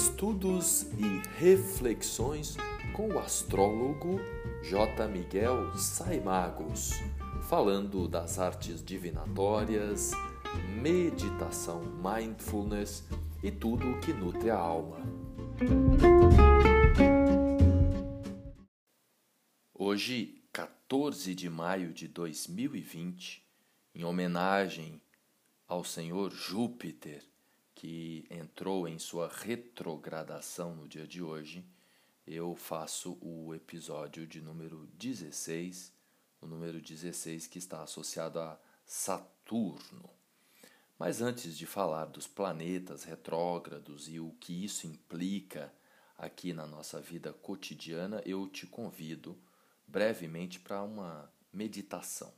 Estudos e reflexões com o astrólogo J. Miguel Saimagos, falando das artes divinatórias, meditação, mindfulness e tudo o que nutre a alma. Hoje, 14 de maio de 2020, em homenagem ao Senhor Júpiter, que entrou em sua retrogradação no dia de hoje, eu faço o episódio de número 16, o número 16 que está associado a Saturno. Mas antes de falar dos planetas retrógrados e o que isso implica aqui na nossa vida cotidiana, eu te convido brevemente para uma meditação.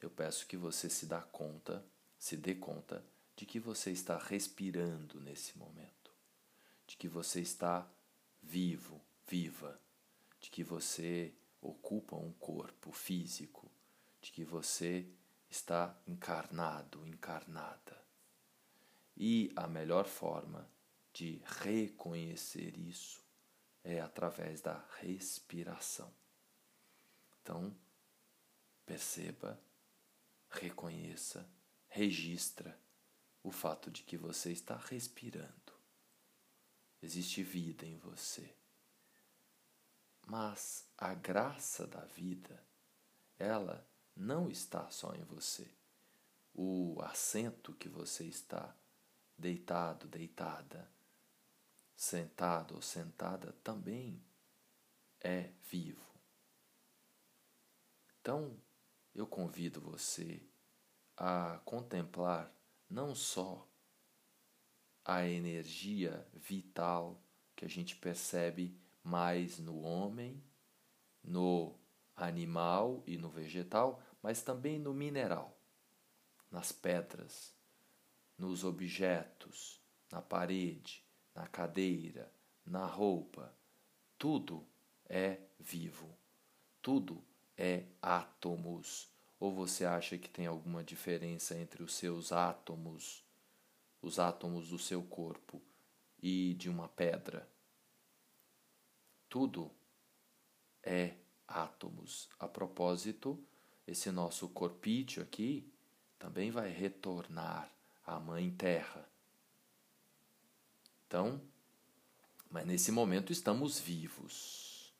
Eu peço que você se dá conta, se dê conta de que você está respirando nesse momento, de que você está vivo, viva, de que você ocupa um corpo físico, de que você está encarnado, encarnada. E a melhor forma de reconhecer isso é através da respiração. Então, perceba, reconheça, registra o fato de que você está respirando. Existe vida em você. Mas a graça da vida, ela não está só em você. O assento que você está deitado, deitada, sentado ou sentada também é vivo. Então, eu convido você a contemplar não só a energia vital que a gente percebe mais no homem, no animal e no vegetal, mas também no mineral, nas pedras, nos objetos, na parede, na cadeira, na roupa. Tudo é vivo, tudo é átomos ou você acha que tem alguma diferença entre os seus átomos, os átomos do seu corpo e de uma pedra? Tudo é átomos. A propósito, esse nosso corpício aqui também vai retornar à Mãe Terra. Então, mas nesse momento estamos vivos.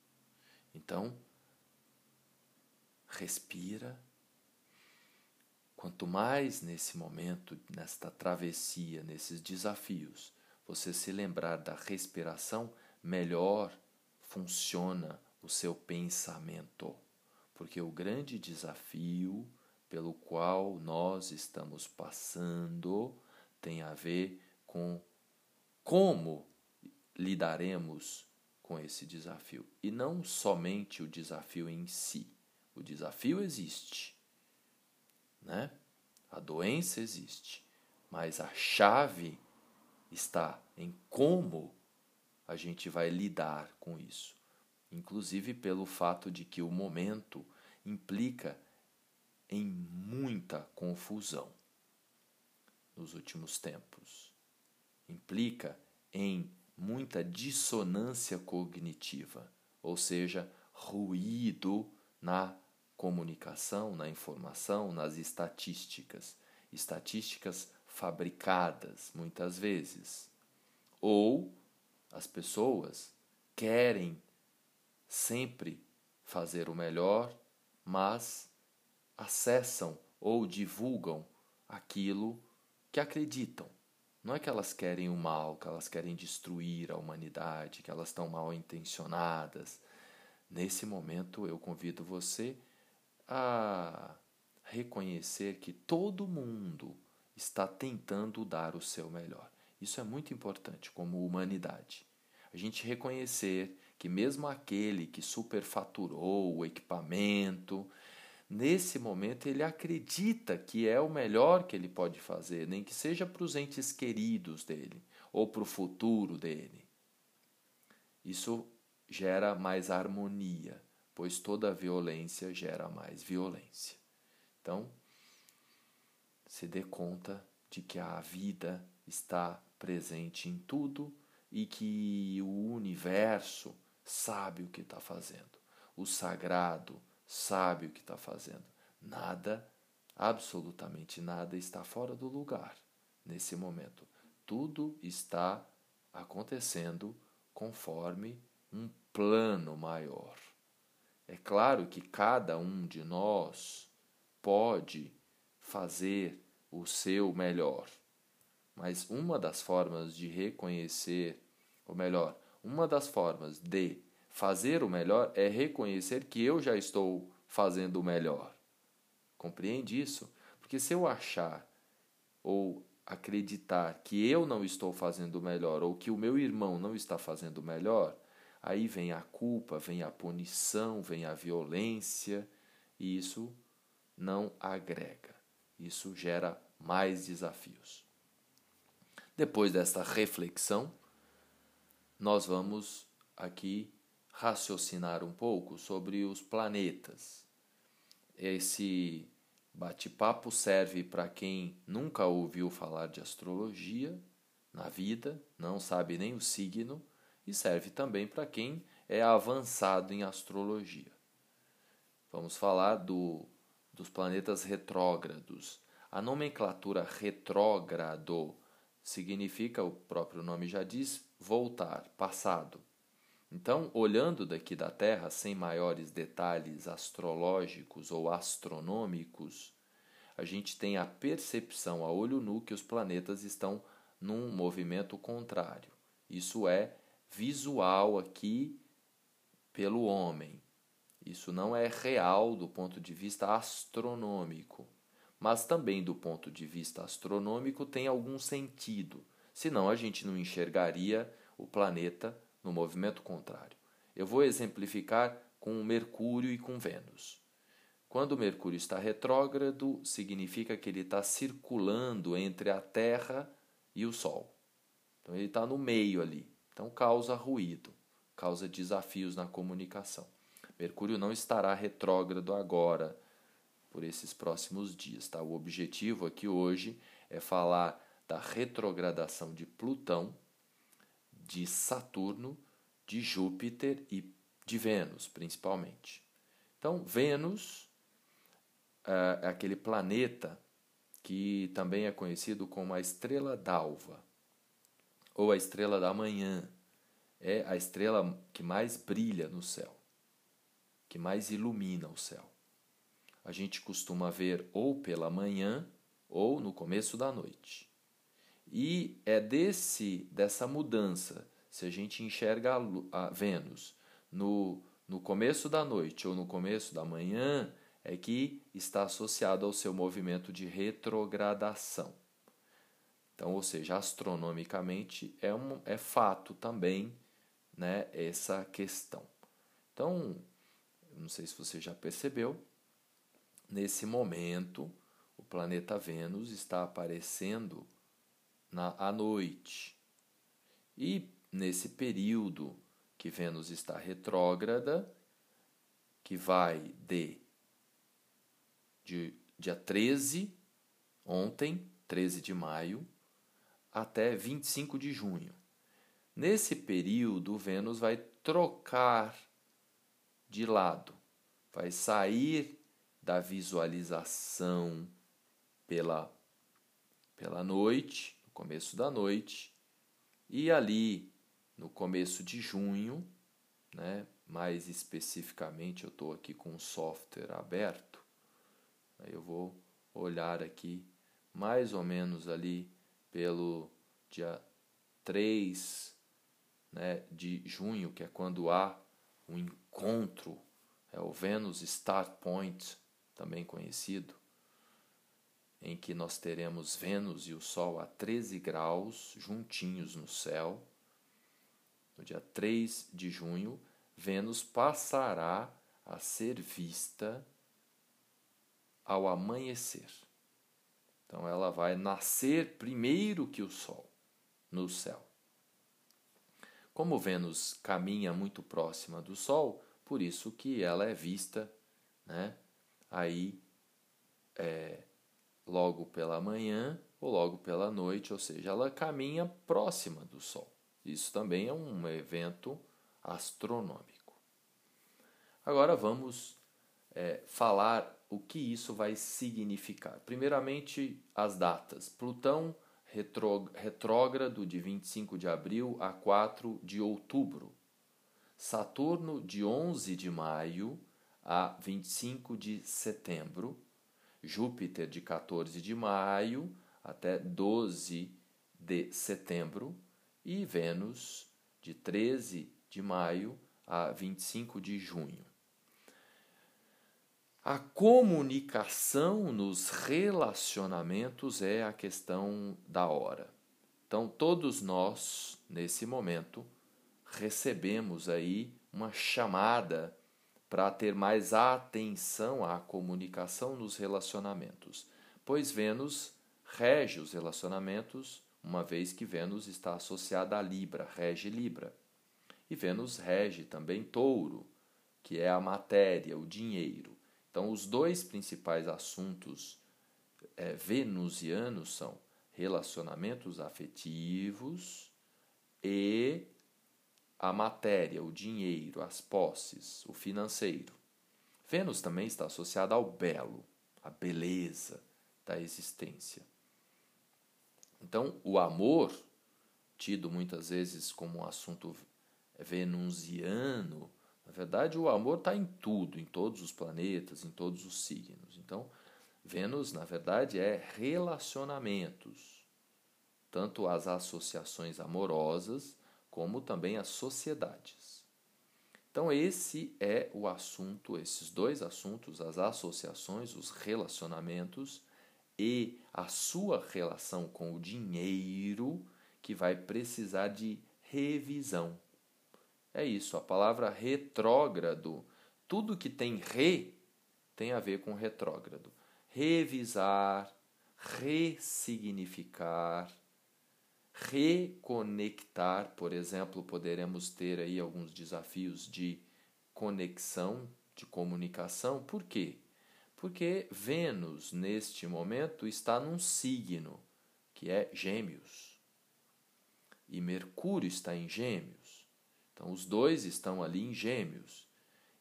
Então, respira Quanto mais nesse momento, nesta travessia, nesses desafios, você se lembrar da respiração, melhor funciona o seu pensamento. Porque o grande desafio pelo qual nós estamos passando tem a ver com como lidaremos com esse desafio. E não somente o desafio em si. O desafio existe né? A doença existe, mas a chave está em como a gente vai lidar com isso. Inclusive pelo fato de que o momento implica em muita confusão nos últimos tempos. Implica em muita dissonância cognitiva, ou seja, ruído na comunicação, na informação, nas estatísticas. Estatísticas fabricadas, muitas vezes. Ou as pessoas querem sempre fazer o melhor, mas acessam ou divulgam aquilo que acreditam. Não é que elas querem o mal, que elas querem destruir a humanidade, que elas estão mal intencionadas. Nesse momento, eu convido você a reconhecer que todo mundo está tentando dar o seu melhor. Isso é muito importante como humanidade. A gente reconhecer que mesmo aquele que superfaturou o equipamento, nesse momento ele acredita que é o melhor que ele pode fazer, nem que seja para os entes queridos dele ou para o futuro dele. Isso gera mais harmonia pois toda violência gera mais violência. Então, se dê conta de que a vida está presente em tudo e que o universo sabe o que está fazendo, o sagrado sabe o que está fazendo. Nada, absolutamente nada, está fora do lugar nesse momento. Tudo está acontecendo conforme um plano maior. É claro que cada um de nós pode fazer o seu melhor, mas uma das formas de reconhecer, ou melhor, uma das formas de fazer o melhor é reconhecer que eu já estou fazendo o melhor. Compreende isso? Porque se eu achar ou acreditar que eu não estou fazendo o melhor ou que o meu irmão não está fazendo o melhor, aí vem a culpa, vem a punição, vem a violência, e isso não agrega. Isso gera mais desafios. Depois desta reflexão, nós vamos aqui raciocinar um pouco sobre os planetas. Esse bate-papo serve para quem nunca ouviu falar de astrologia na vida, não sabe nem o signo, e serve também para quem é avançado em astrologia. Vamos falar do, dos planetas retrógrados. A nomenclatura retrógrado significa, o próprio nome já diz, voltar, passado. Então, olhando daqui da Terra, sem maiores detalhes astrológicos ou astronômicos, a gente tem a percepção a olho nu que os planetas estão num movimento contrário. Isso é visual aqui pelo homem. Isso não é real do ponto de vista astronômico, mas também do ponto de vista astronômico tem algum sentido, senão a gente não enxergaria o planeta no movimento contrário. Eu vou exemplificar com Mercúrio e com Vênus. Quando o Mercúrio está retrógrado, significa que ele está circulando entre a Terra e o Sol. Então ele está no meio ali. Então causa ruído, causa desafios na comunicação. Mercúrio não estará retrógrado agora, por esses próximos dias. Tá? O objetivo aqui hoje é falar da retrogradação de Plutão, de Saturno, de Júpiter e de Vênus, principalmente. Então, Vênus é, é aquele planeta que também é conhecido como a estrela d'alva ou a estrela da manhã, é a estrela que mais brilha no céu, que mais ilumina o céu. A gente costuma ver ou pela manhã ou no começo da noite. E é desse dessa mudança, se a gente enxerga a, a Vênus no, no começo da noite ou no começo da manhã, é que está associado ao seu movimento de retrogradação. Então, ou seja, astronomicamente é, um, é fato também né, essa questão. Então, não sei se você já percebeu, nesse momento o planeta Vênus está aparecendo na, à noite. E nesse período que Vênus está retrógrada, que vai de, de dia 13, ontem, 13 de maio, até 25 de junho. Nesse período, Vênus vai trocar de lado, vai sair da visualização pela, pela noite, no começo da noite, e ali no começo de junho, né, mais especificamente, eu estou aqui com o software aberto, aí eu vou olhar aqui mais ou menos ali pelo dia 3 né, de junho, que é quando há um encontro, é o Venus Start Point, também conhecido, em que nós teremos Vênus e o Sol a 13 graus juntinhos no céu. No dia 3 de junho, Vênus passará a ser vista ao amanhecer. Então ela vai nascer primeiro que o Sol no céu. Como Vênus caminha muito próxima do Sol, por isso que ela é vista, né? Aí é, logo pela manhã ou logo pela noite, ou seja, ela caminha próxima do Sol. Isso também é um evento astronômico. Agora vamos é, falar o que isso vai significar. Primeiramente, as datas. Plutão retrógrado de 25 de abril a 4 de outubro. Saturno de 11 de maio a 25 de setembro. Júpiter de 14 de maio até 12 de setembro e Vênus de 13 de maio a 25 de junho. A comunicação nos relacionamentos é a questão da hora. Então, todos nós, nesse momento, recebemos aí uma chamada para ter mais atenção à comunicação nos relacionamentos, pois Vênus rege os relacionamentos, uma vez que Vênus está associada a Libra, rege Libra. E Vênus rege também Touro, que é a matéria, o dinheiro. Então, os dois principais assuntos é, venusianos são relacionamentos afetivos e a matéria, o dinheiro, as posses, o financeiro. Vênus também está associada ao belo, à beleza da existência. Então, o amor, tido muitas vezes como um assunto venusiano, na verdade, o amor está em tudo, em todos os planetas, em todos os signos. Então, Vênus, na verdade, é relacionamentos, tanto as associações amorosas como também as sociedades. Então, esse é o assunto, esses dois assuntos, as associações, os relacionamentos e a sua relação com o dinheiro, que vai precisar de revisão. É isso, a palavra retrógrado. Tudo que tem re tem a ver com retrógrado. Revisar, ressignificar, reconectar, por exemplo, poderemos ter aí alguns desafios de conexão, de comunicação. Por quê? Porque Vênus, neste momento, está num signo, que é Gêmeos. E Mercúrio está em Gêmeos. Então, os dois estão ali em gêmeos.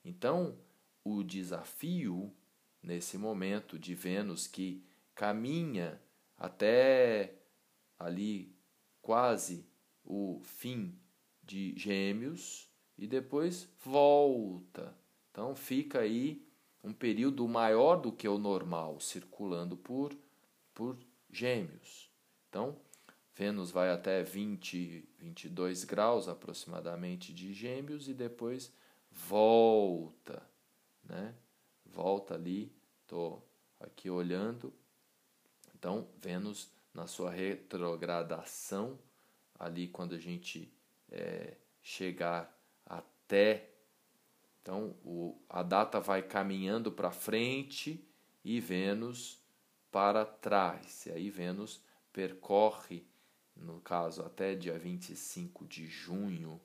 Então, o desafio nesse momento de Vênus que caminha até ali quase o fim de Gêmeos e depois volta. Então fica aí um período maior do que o normal circulando por por Gêmeos. Então, Vênus vai até 20, 22 graus aproximadamente de Gêmeos e depois volta, né? Volta ali, tô aqui olhando. Então, Vênus na sua retrogradação, ali quando a gente é, chegar até. Então, o, a data vai caminhando para frente e Vênus para trás. E aí, Vênus percorre no caso até dia 25 de junho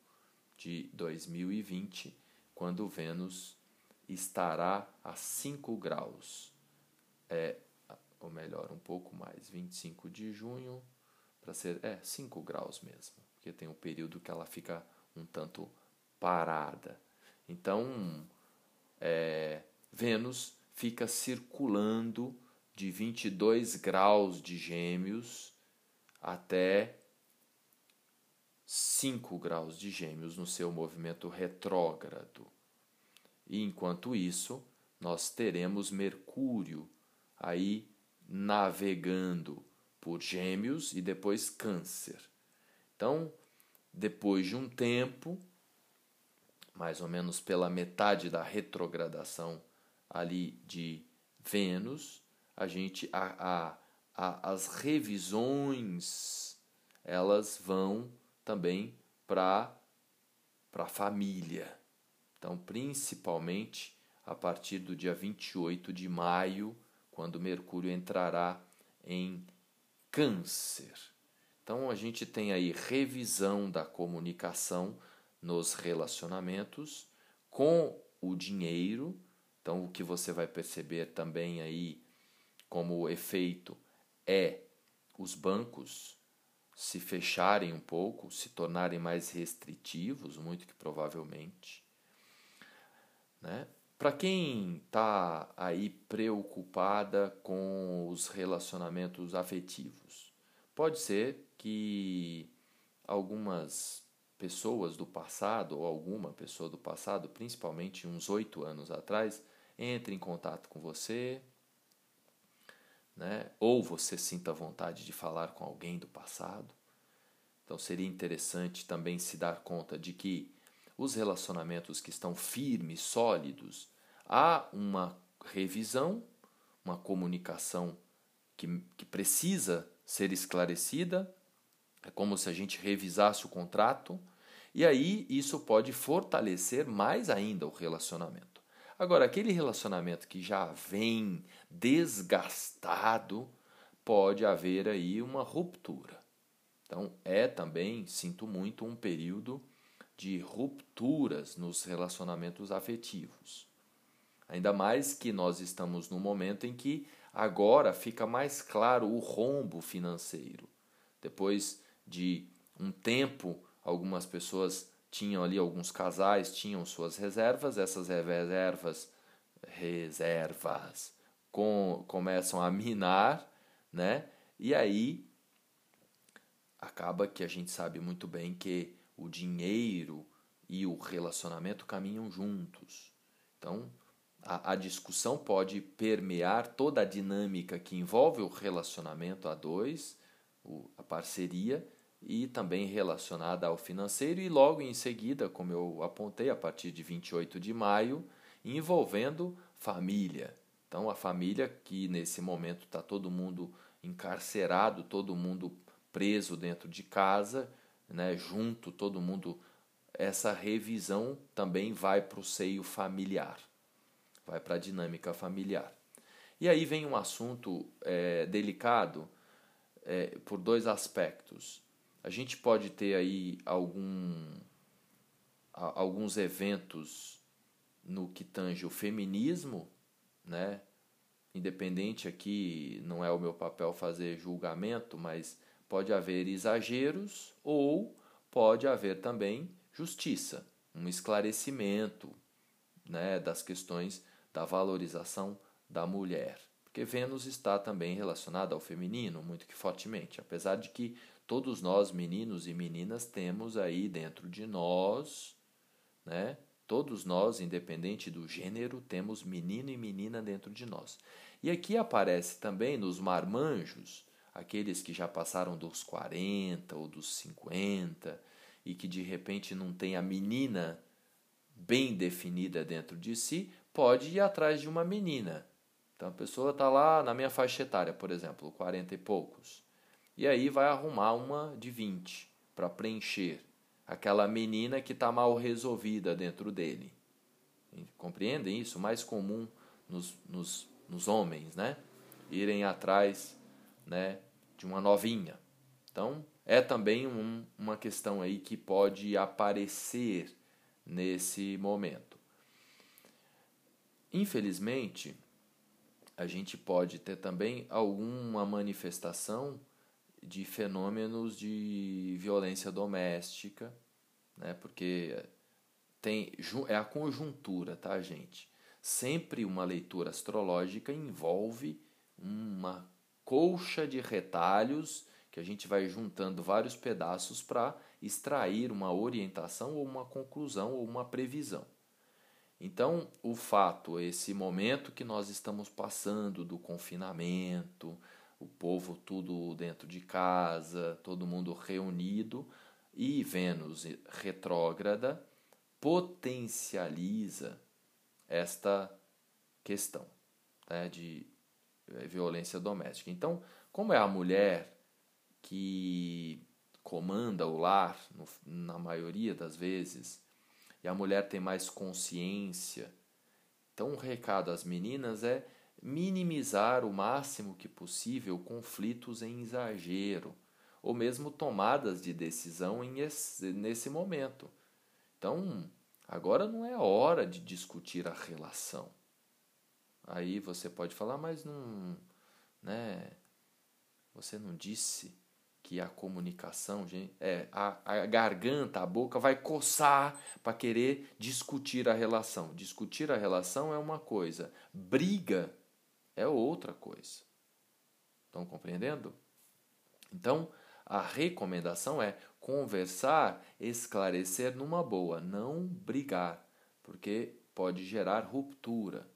de 2020, quando Vênus estará a 5 graus, é, ou melhor, um pouco mais, 25 de junho, para ser, é, 5 graus mesmo, porque tem um período que ela fica um tanto parada. Então, é, Vênus fica circulando de 22 graus de Gêmeos até 5 graus de Gêmeos no seu movimento retrógrado. E enquanto isso, nós teremos Mercúrio aí navegando por Gêmeos e depois Câncer. Então, depois de um tempo, mais ou menos pela metade da retrogradação ali de Vênus, a gente a, a a, as revisões elas vão também para a família. Então, principalmente a partir do dia 28 de maio, quando Mercúrio entrará em Câncer. Então, a gente tem aí revisão da comunicação nos relacionamentos com o dinheiro. Então, o que você vai perceber também aí como efeito é os bancos se fecharem um pouco, se tornarem mais restritivos, muito que provavelmente. Né? Para quem está aí preocupada com os relacionamentos afetivos, pode ser que algumas pessoas do passado, ou alguma pessoa do passado, principalmente uns oito anos atrás, entre em contato com você, né? ou você sinta vontade de falar com alguém do passado. Então seria interessante também se dar conta de que os relacionamentos que estão firmes, sólidos, há uma revisão, uma comunicação que, que precisa ser esclarecida, é como se a gente revisasse o contrato, e aí isso pode fortalecer mais ainda o relacionamento. Agora, aquele relacionamento que já vem desgastado, pode haver aí uma ruptura. Então, é também, sinto muito, um período de rupturas nos relacionamentos afetivos. Ainda mais que nós estamos num momento em que agora fica mais claro o rombo financeiro. Depois de um tempo, algumas pessoas tinham ali alguns casais tinham suas reservas, essas reservas reservas com, começam a minar, né? E aí acaba que a gente sabe muito bem que o dinheiro e o relacionamento caminham juntos. Então, a, a discussão pode permear toda a dinâmica que envolve o relacionamento a dois, o, a parceria, e também relacionada ao financeiro, e logo em seguida, como eu apontei, a partir de 28 de maio, envolvendo família. Então, a família que nesse momento está todo mundo encarcerado, todo mundo preso dentro de casa, né, junto, todo mundo. Essa revisão também vai para o seio familiar, vai para a dinâmica familiar. E aí vem um assunto é, delicado é, por dois aspectos. A gente pode ter aí algum, alguns eventos no que tange o feminismo, né? Independente aqui, não é o meu papel fazer julgamento, mas pode haver exageros ou pode haver também justiça, um esclarecimento, né, das questões da valorização da mulher. Porque Vênus está também relacionada ao feminino, muito que fortemente, apesar de que todos nós, meninos e meninas, temos aí dentro de nós, né? Todos nós, independente do gênero, temos menino e menina dentro de nós. E aqui aparece também nos marmanjos, aqueles que já passaram dos 40 ou dos 50 e que de repente não tem a menina bem definida dentro de si, pode ir atrás de uma menina. Então a pessoa está lá na minha faixa etária, por exemplo, 40 e poucos. E aí vai arrumar uma de 20 para preencher aquela menina que está mal resolvida dentro dele. Compreendem isso? Mais comum nos, nos, nos homens, né? Irem atrás né, de uma novinha. Então, é também um, uma questão aí que pode aparecer nesse momento. Infelizmente, a gente pode ter também alguma manifestação de fenômenos de violência doméstica, né? Porque tem é a conjuntura, tá, gente? Sempre uma leitura astrológica envolve uma colcha de retalhos que a gente vai juntando vários pedaços para extrair uma orientação ou uma conclusão ou uma previsão. Então, o fato, esse momento que nós estamos passando do confinamento, o povo tudo dentro de casa, todo mundo reunido, e Vênus retrógrada potencializa esta questão né, de eh, violência doméstica. Então, como é a mulher que comanda o lar, no, na maioria das vezes, e a mulher tem mais consciência, então o recado às meninas é minimizar o máximo que possível conflitos em exagero, ou mesmo tomadas de decisão em esse, nesse momento. Então, agora não é hora de discutir a relação. Aí você pode falar, mas não, né? Você não disse que a comunicação, gente, é, a, a garganta, a boca vai coçar para querer discutir a relação. Discutir a relação é uma coisa, briga é outra coisa. Estão compreendendo? Então, a recomendação é conversar, esclarecer numa boa, não brigar, porque pode gerar ruptura.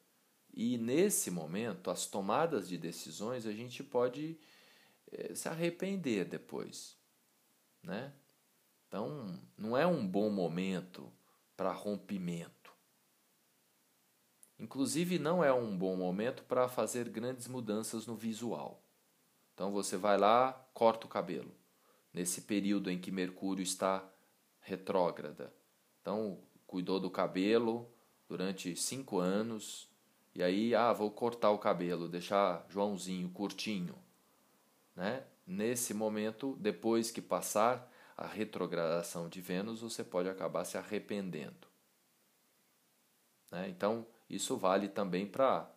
E nesse momento, as tomadas de decisões a gente pode eh, se arrepender depois, né? Então, não é um bom momento para rompimento. Inclusive, não é um bom momento para fazer grandes mudanças no visual. Então, você vai lá, corta o cabelo, nesse período em que Mercúrio está retrógrada. Então, cuidou do cabelo durante cinco anos, e aí, ah, vou cortar o cabelo, deixar Joãozinho curtinho né? Nesse momento, depois que passar a retrogradação de Vênus, você pode acabar se arrependendo. Né? Então, isso vale também para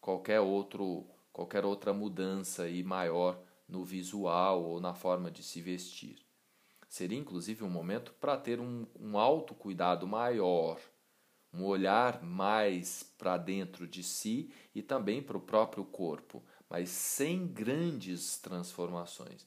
qualquer outro qualquer outra mudança aí maior no visual ou na forma de se vestir. Seria inclusive um momento para ter um, um autocuidado maior, um olhar mais para dentro de si e também para o próprio corpo, mas sem grandes transformações.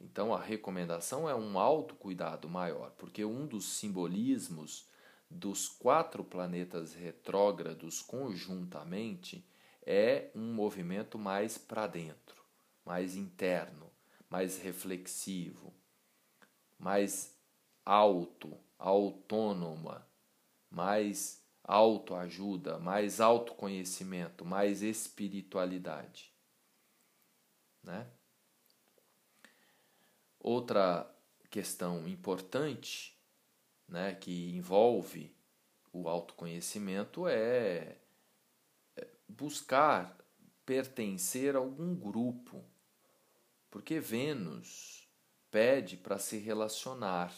Então a recomendação é um autocuidado maior, porque um dos simbolismos dos quatro planetas retrógrados conjuntamente é um movimento mais para dentro, mais interno, mais reflexivo, mais alto, autônoma, mais autoajuda, mais autoconhecimento, mais espiritualidade. Né? Outra questão importante né, que envolve o autoconhecimento é, é buscar pertencer a algum grupo, porque Vênus pede para se relacionar.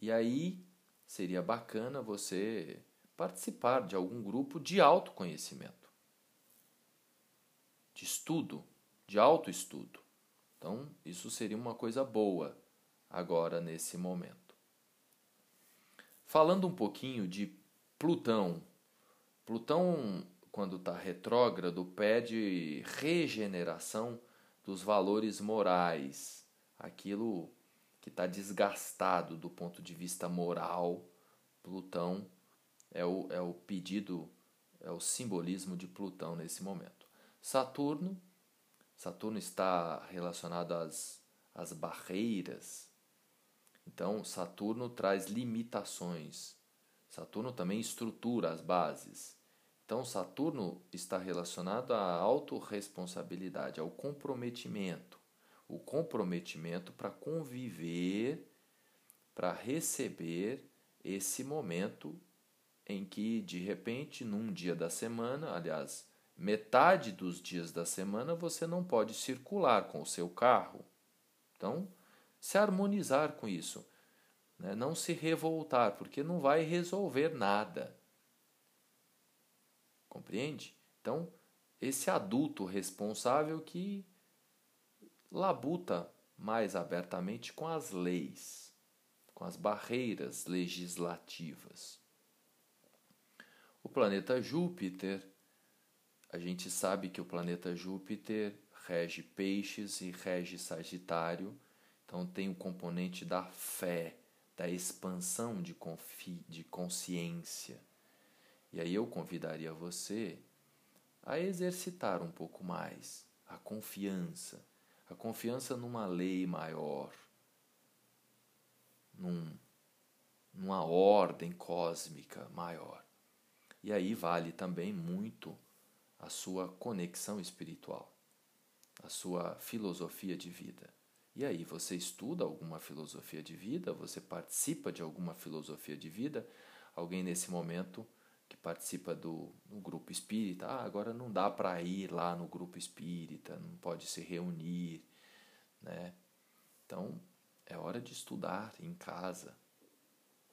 E aí seria bacana você participar de algum grupo de autoconhecimento, de estudo de autoestudo. Então, isso seria uma coisa boa agora nesse momento. Falando um pouquinho de Plutão. Plutão, quando está retrógrado, pede regeneração dos valores morais, aquilo que está desgastado do ponto de vista moral. Plutão é o, é o pedido, é o simbolismo de Plutão nesse momento. Saturno Saturno está relacionado às, às barreiras. Então, Saturno traz limitações. Saturno também estrutura as bases. Então, Saturno está relacionado à autorresponsabilidade, ao comprometimento. O comprometimento para conviver, para receber esse momento em que, de repente, num dia da semana, aliás, metade dos dias da semana você não pode circular com o seu carro. Então, se harmonizar com isso. Né? Não se revoltar, porque não vai resolver nada. Compreende? Então, esse adulto responsável que labuta mais abertamente com as leis, com as barreiras legislativas. O planeta Júpiter a gente sabe que o planeta Júpiter rege Peixes e rege Sagitário, então tem o componente da fé, da expansão de, confi de consciência. E aí eu convidaria você a exercitar um pouco mais a confiança, a confiança numa lei maior, num, numa ordem cósmica maior. E aí vale também muito a sua conexão espiritual, a sua filosofia de vida. E aí, você estuda alguma filosofia de vida? Você participa de alguma filosofia de vida? Alguém nesse momento que participa do no grupo espírita, ah, agora não dá para ir lá no grupo espírita, não pode se reunir, né? Então, é hora de estudar em casa,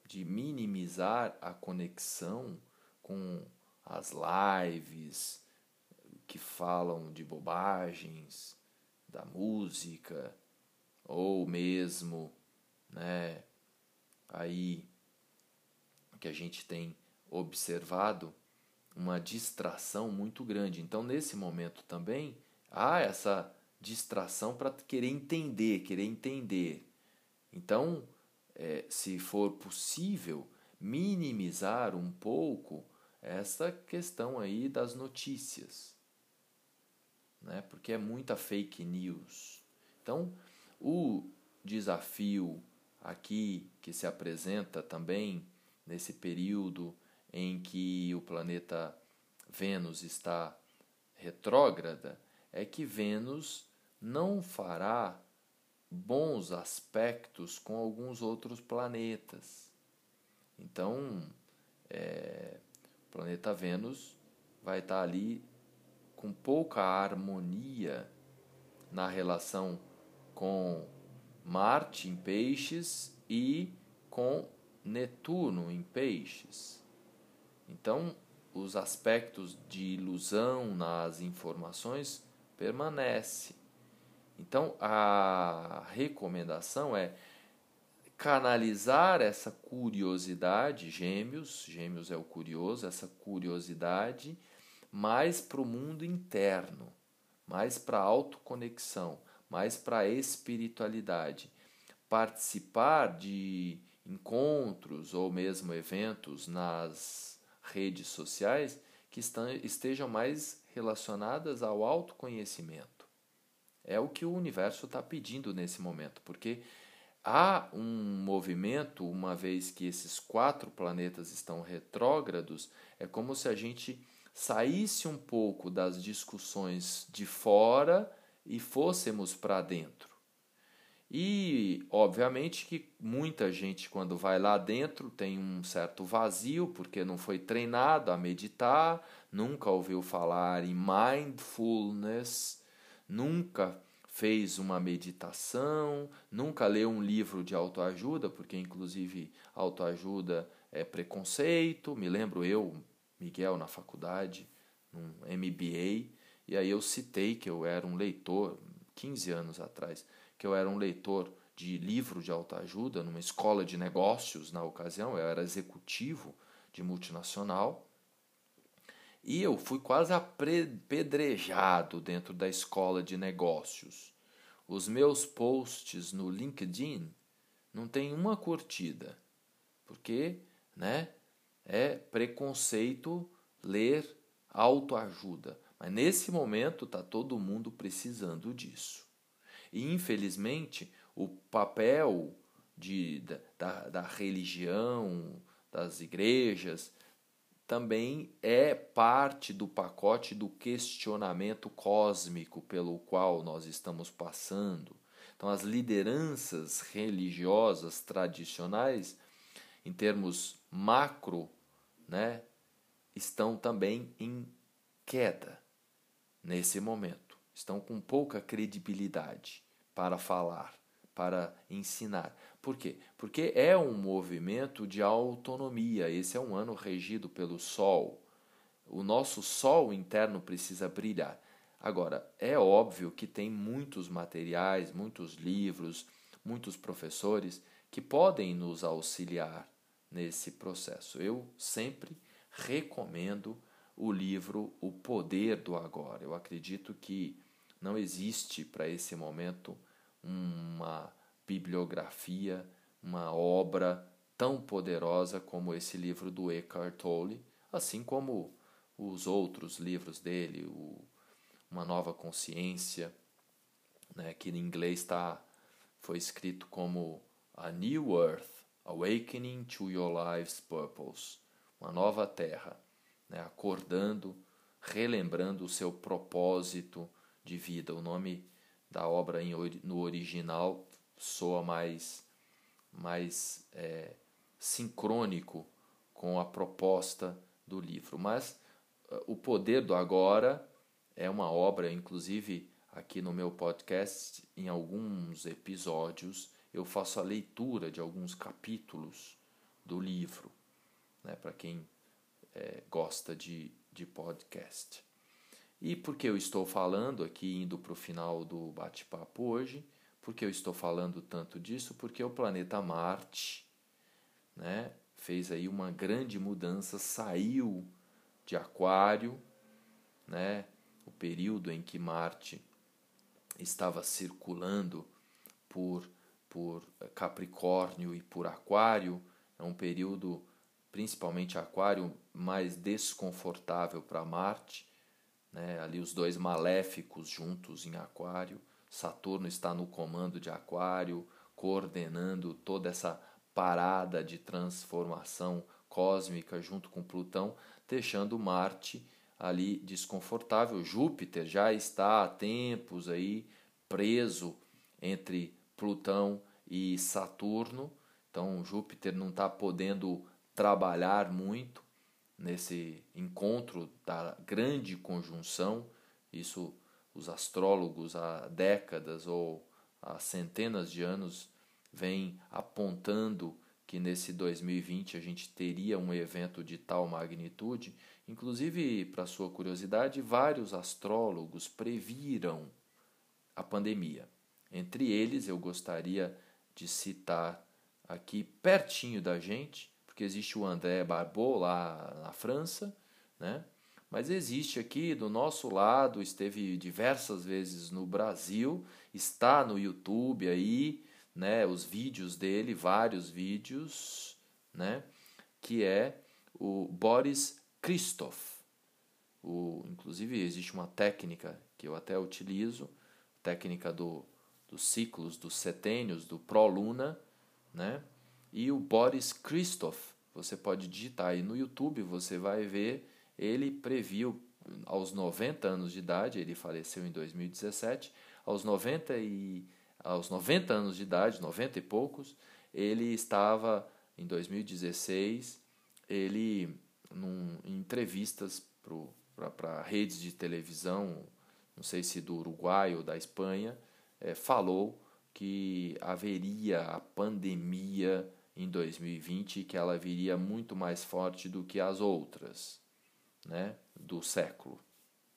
de minimizar a conexão com as lives, que falam de bobagens, da música, ou mesmo, né, aí que a gente tem observado uma distração muito grande. Então, nesse momento também, há essa distração para querer entender, querer entender. Então, é, se for possível, minimizar um pouco essa questão aí das notícias, né? porque é muita fake news. Então, o desafio aqui que se apresenta também nesse período em que o planeta Vênus está retrógrada é que Vênus não fará bons aspectos com alguns outros planetas. Então, é, o planeta Vênus vai estar ali com pouca harmonia na relação com Marte em Peixes e com Netuno em Peixes. Então, os aspectos de ilusão nas informações permanece. Então, a recomendação é canalizar essa curiosidade, gêmeos, gêmeos é o curioso, essa curiosidade, mais para o mundo interno, mais para a autoconexão, mais para a espiritualidade. Participar de encontros ou mesmo eventos nas redes sociais que estejam mais relacionadas ao autoconhecimento. É o que o universo está pedindo nesse momento, porque há um movimento, uma vez que esses quatro planetas estão retrógrados, é como se a gente saísse um pouco das discussões de fora e fôssemos para dentro. E, obviamente, que muita gente, quando vai lá dentro, tem um certo vazio, porque não foi treinado a meditar, nunca ouviu falar em mindfulness, nunca fez uma meditação, nunca leu um livro de autoajuda, porque, inclusive, autoajuda é preconceito. Me lembro eu, Miguel, na faculdade, num MBA, e aí eu citei que eu era um leitor, 15 anos atrás que eu era um leitor de livro de autoajuda numa escola de negócios na ocasião, eu era executivo de multinacional. E eu fui quase apedrejado dentro da escola de negócios. Os meus posts no LinkedIn não tem uma curtida, porque, né, é preconceito ler autoajuda. Mas nesse momento está todo mundo precisando disso. E, infelizmente, o papel de, da, da religião, das igrejas, também é parte do pacote do questionamento cósmico pelo qual nós estamos passando. Então, as lideranças religiosas tradicionais, em termos macro, né, estão também em queda nesse momento, estão com pouca credibilidade para falar, para ensinar. Por quê? Porque é um movimento de autonomia. Esse é um ano regido pelo Sol. O nosso Sol interno precisa brilhar. Agora, é óbvio que tem muitos materiais, muitos livros, muitos professores que podem nos auxiliar nesse processo. Eu sempre recomendo o livro O Poder do Agora. Eu acredito que não existe para esse momento uma bibliografia, uma obra tão poderosa como esse livro do Eckhart Tolle, assim como os outros livros dele, o Uma Nova Consciência, né, que em inglês tá, foi escrito como A New Earth, Awakening to Your Life's Purpose, uma nova terra, né, acordando, relembrando o seu propósito de vida. O nome da obra em, no original soa mais, mais é, sincrônico com a proposta do livro. Mas uh, O Poder do Agora é uma obra, inclusive aqui no meu podcast, em alguns episódios, eu faço a leitura de alguns capítulos do livro, né, para quem é, gosta de, de podcast. E por que eu estou falando aqui, indo para o final do bate-papo hoje? Por que eu estou falando tanto disso? Porque o planeta Marte, né, fez aí uma grande mudança, saiu de Aquário, né, o período em que Marte estava circulando por, por Capricórnio e por Aquário, é um período, principalmente Aquário, mais desconfortável para Marte, né? ali os dois maléficos juntos em Aquário. Saturno está no comando de Aquário, coordenando toda essa parada de transformação cósmica junto com Plutão, deixando Marte ali desconfortável. Júpiter já está há tempos aí preso entre Plutão e Saturno, então Júpiter não está podendo trabalhar muito nesse encontro da grande conjunção. Isso os astrólogos há décadas ou há centenas de anos vêm apontando que nesse 2020 a gente teria um evento de tal magnitude. Inclusive, para sua curiosidade, vários astrólogos previram a pandemia. Entre eles, eu gostaria de citar aqui pertinho da gente, porque existe o André Barbeau lá na França, né? Mas existe aqui do nosso lado, esteve diversas vezes no Brasil, está no YouTube aí, né, os vídeos dele, vários vídeos, né, que é o Boris Christoph. O, inclusive existe uma técnica que eu até utilizo, técnica do, dos ciclos, dos setênios, do Proluna, né? E o Boris Christoph, você pode digitar aí no YouTube, você vai ver, ele previu aos 90 anos de idade, ele faleceu em 2017, aos 90 e aos 90 anos de idade, 90 e poucos, ele estava em 2016, ele num, em entrevistas para redes de televisão, não sei se do Uruguai ou da Espanha, é, falou que haveria a pandemia em 2020 e que ela viria muito mais forte do que as outras né, do século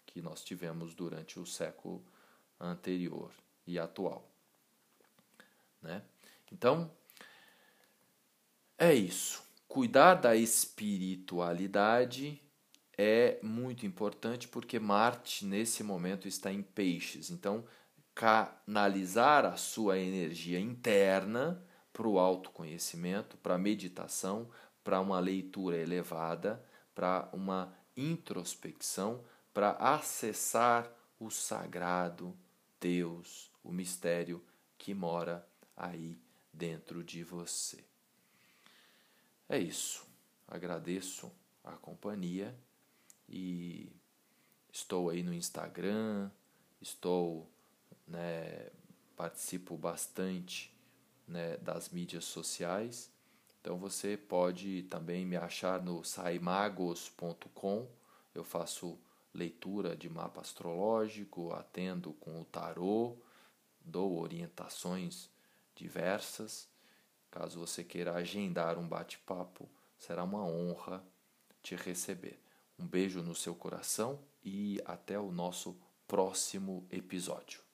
que nós tivemos durante o século anterior e atual. Né? Então, é isso. Cuidar da espiritualidade é muito importante porque Marte, nesse momento, está em peixes. Então, canalizar a sua energia interna para o autoconhecimento, para a meditação, para uma leitura elevada, para uma introspecção, para acessar o sagrado, Deus, o mistério que mora aí dentro de você. É isso. Agradeço a companhia e estou aí no Instagram, estou, né, participo bastante né, das mídias sociais. Então você pode também me achar no saimagos.com. Eu faço leitura de mapa astrológico, atendo com o tarô, dou orientações diversas. Caso você queira agendar um bate-papo, será uma honra te receber. Um beijo no seu coração e até o nosso próximo episódio.